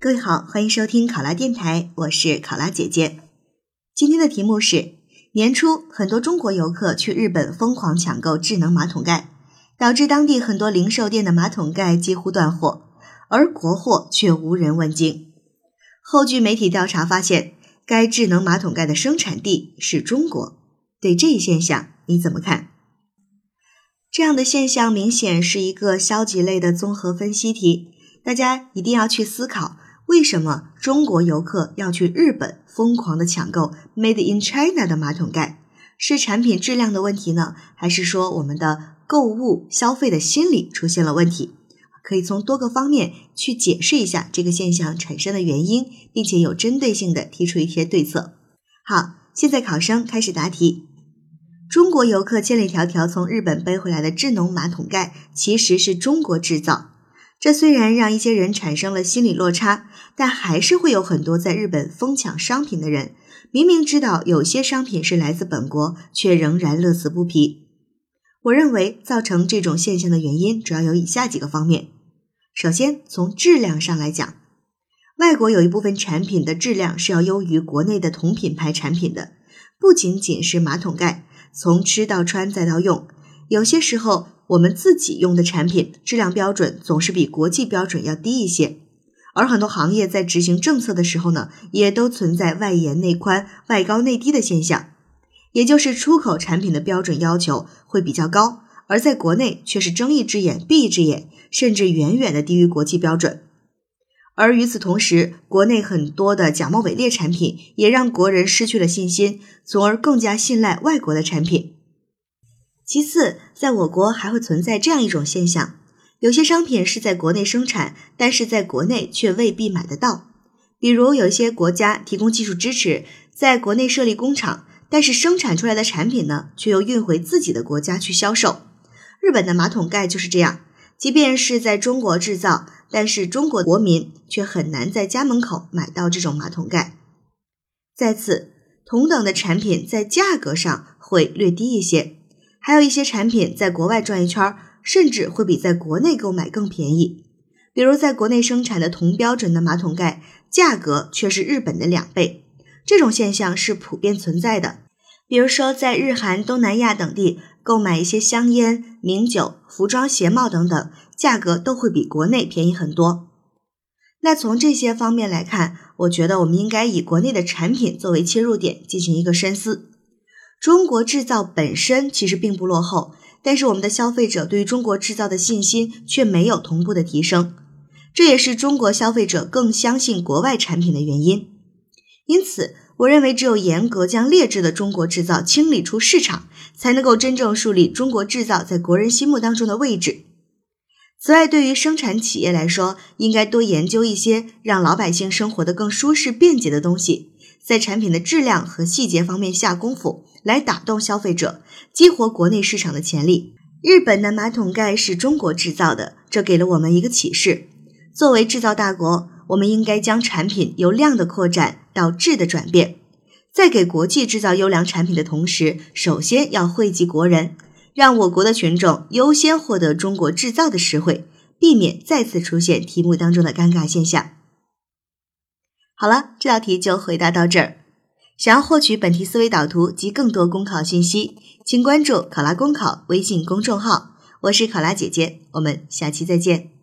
各位好，欢迎收听考拉电台，我是考拉姐姐。今天的题目是：年初很多中国游客去日本疯狂抢购智能马桶盖，导致当地很多零售店的马桶盖几乎断货，而国货却无人问津。后据媒体调查发现，该智能马桶盖的生产地是中国。对这一现象你怎么看？这样的现象明显是一个消极类的综合分析题，大家一定要去思考。为什么中国游客要去日本疯狂的抢购 Made in China 的马桶盖？是产品质量的问题呢，还是说我们的购物消费的心理出现了问题？可以从多个方面去解释一下这个现象产生的原因，并且有针对性的提出一些对策。好，现在考生开始答题。中国游客千里迢迢从日本背回来的智能马桶盖，其实是中国制造。这虽然让一些人产生了心理落差，但还是会有很多在日本疯抢商品的人，明明知道有些商品是来自本国，却仍然乐此不疲。我认为造成这种现象的原因主要有以下几个方面。首先，从质量上来讲，外国有一部分产品的质量是要优于国内的同品牌产品的，不仅仅是马桶盖，从吃到穿再到用，有些时候。我们自己用的产品质量标准总是比国际标准要低一些，而很多行业在执行政策的时候呢，也都存在外严内宽、外高内低的现象，也就是出口产品的标准要求会比较高，而在国内却是睁一只眼闭一只眼，甚至远远的低于国际标准。而与此同时，国内很多的假冒伪劣产品也让国人失去了信心，从而更加信赖外国的产品。其次，在我国还会存在这样一种现象：有些商品是在国内生产，但是在国内却未必买得到。比如，有一些国家提供技术支持，在国内设立工厂，但是生产出来的产品呢，却又运回自己的国家去销售。日本的马桶盖就是这样，即便是在中国制造，但是中国国民却很难在家门口买到这种马桶盖。再次，同等的产品在价格上会略低一些。还有一些产品在国外转一圈，甚至会比在国内购买更便宜。比如在国内生产的同标准的马桶盖，价格却是日本的两倍。这种现象是普遍存在的。比如说在日韩、东南亚等地购买一些香烟、名酒、服装、鞋帽等等，价格都会比国内便宜很多。那从这些方面来看，我觉得我们应该以国内的产品作为切入点，进行一个深思。中国制造本身其实并不落后，但是我们的消费者对于中国制造的信心却没有同步的提升，这也是中国消费者更相信国外产品的原因。因此，我认为只有严格将劣质的中国制造清理出市场，才能够真正树立中国制造在国人心目当中的位置。此外，对于生产企业来说，应该多研究一些让老百姓生活的更舒适便捷的东西，在产品的质量和细节方面下功夫。来打动消费者，激活国内市场的潜力。日本的马桶盖是中国制造的，这给了我们一个启示：作为制造大国，我们应该将产品由量的扩展到质的转变。在给国际制造优良产品的同时，首先要惠及国人，让我国的群众优先获得中国制造的实惠，避免再次出现题目当中的尴尬现象。好了，这道题就回答到这儿。想要获取本题思维导图及更多公考信息，请关注“考拉公考”微信公众号。我是考拉姐姐，我们下期再见。